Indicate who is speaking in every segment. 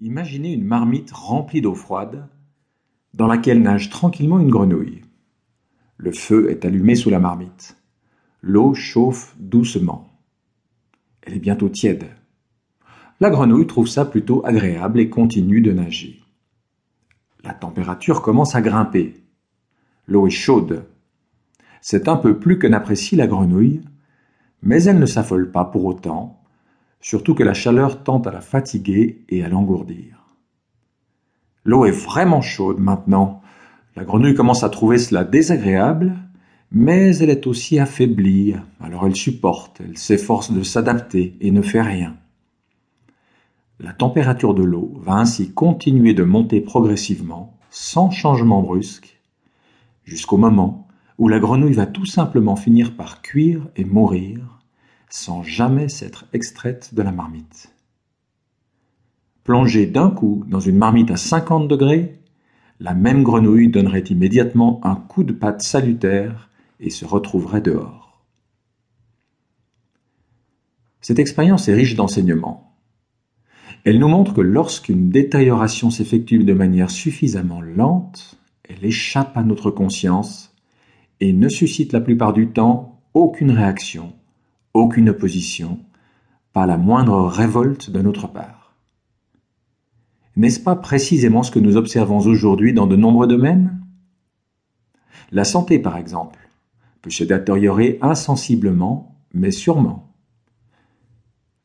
Speaker 1: Imaginez une marmite remplie d'eau froide dans laquelle nage tranquillement une grenouille. Le feu est allumé sous la marmite. L'eau chauffe doucement. Elle est bientôt tiède. La grenouille trouve ça plutôt agréable et continue de nager. La température commence à grimper. L'eau est chaude. C'est un peu plus que n'apprécie la grenouille, mais elle ne s'affole pas pour autant surtout que la chaleur tend à la fatiguer et à l'engourdir. L'eau est vraiment chaude maintenant. La grenouille commence à trouver cela désagréable, mais elle est aussi affaiblie, alors elle supporte, elle s'efforce de s'adapter et ne fait rien. La température de l'eau va ainsi continuer de monter progressivement, sans changement brusque, jusqu'au moment où la grenouille va tout simplement finir par cuire et mourir sans jamais s'être extraite de la marmite. Plongée d'un coup dans une marmite à 50 degrés, la même grenouille donnerait immédiatement un coup de patte salutaire et se retrouverait dehors. Cette expérience est riche d'enseignements. Elle nous montre que lorsqu'une détérioration s'effectue de manière suffisamment lente, elle échappe à notre conscience et ne suscite la plupart du temps aucune réaction aucune opposition, pas la moindre révolte de notre part. N'est-ce pas précisément ce que nous observons aujourd'hui dans de nombreux domaines? La santé, par exemple, peut se détériorer insensiblement, mais sûrement.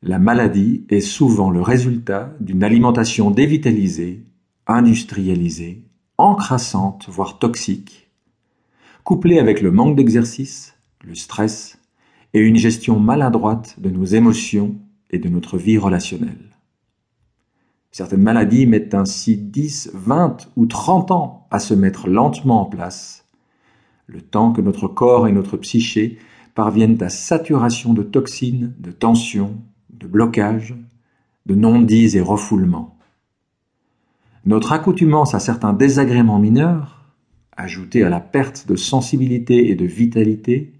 Speaker 1: La maladie est souvent le résultat d'une alimentation dévitalisée, industrialisée, encrassante, voire toxique, couplée avec le manque d'exercice, le stress, et une gestion maladroite de nos émotions et de notre vie relationnelle. Certaines maladies mettent ainsi 10, 20 ou 30 ans à se mettre lentement en place, le temps que notre corps et notre psyché parviennent à saturation de toxines, de tensions, de blocages, de non-dits et refoulements. Notre accoutumance à certains désagréments mineurs, ajoutés à la perte de sensibilité et de vitalité,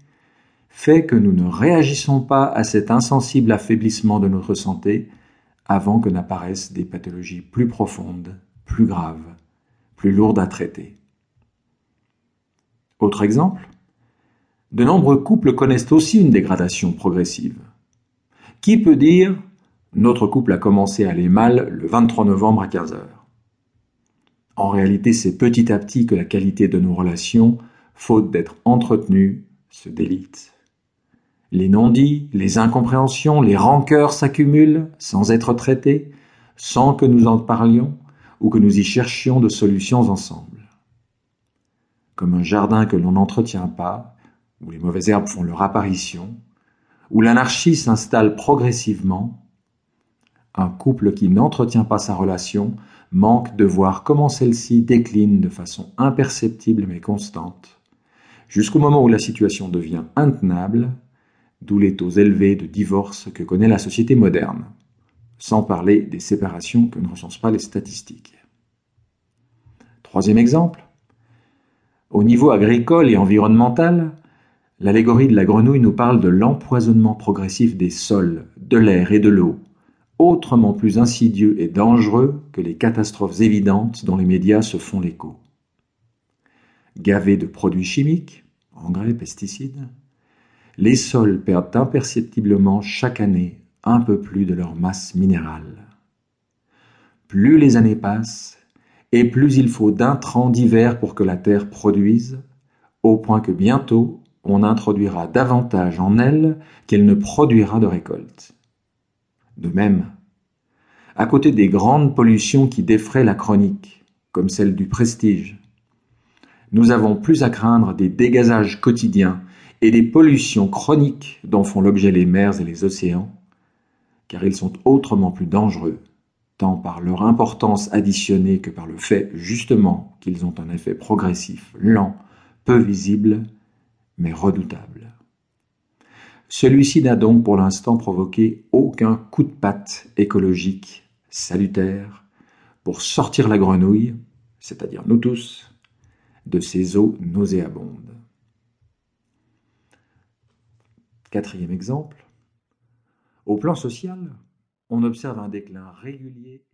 Speaker 1: fait que nous ne réagissons pas à cet insensible affaiblissement de notre santé avant que n'apparaissent des pathologies plus profondes, plus graves, plus lourdes à traiter. Autre exemple, de nombreux couples connaissent aussi une dégradation progressive. Qui peut dire notre couple a commencé à aller mal le 23 novembre à 15 heures En réalité, c'est petit à petit que la qualité de nos relations, faute d'être entretenue, se délite. Les non-dits, les incompréhensions, les rancœurs s'accumulent sans être traités, sans que nous en parlions ou que nous y cherchions de solutions ensemble. Comme un jardin que l'on n'entretient pas, où les mauvaises herbes font leur apparition, où l'anarchie s'installe progressivement, un couple qui n'entretient pas sa relation manque de voir comment celle-ci décline de façon imperceptible mais constante, jusqu'au moment où la situation devient intenable d'où les taux élevés de divorce que connaît la société moderne, sans parler des séparations que ne recensent pas les statistiques. Troisième exemple, au niveau agricole et environnemental, l'allégorie de la grenouille nous parle de l'empoisonnement progressif des sols, de l'air et de l'eau, autrement plus insidieux et dangereux que les catastrophes évidentes dont les médias se font l'écho. Gavés de produits chimiques, engrais, pesticides, les sols perdent imperceptiblement chaque année un peu plus de leur masse minérale. Plus les années passent, et plus il faut d'intrants divers pour que la terre produise, au point que bientôt on introduira davantage en elle qu'elle ne produira de récolte. De même, à côté des grandes pollutions qui défraient la chronique, comme celle du prestige, nous avons plus à craindre des dégazages quotidiens et des pollutions chroniques dont font l'objet les mers et les océans, car ils sont autrement plus dangereux, tant par leur importance additionnée que par le fait justement qu'ils ont un effet progressif, lent, peu visible, mais redoutable. Celui-ci n'a donc pour l'instant provoqué aucun coup de patte écologique salutaire pour sortir la grenouille, c'est-à-dire nous tous, de ces eaux nauséabondes. Quatrième exemple, au plan social, on observe un déclin régulier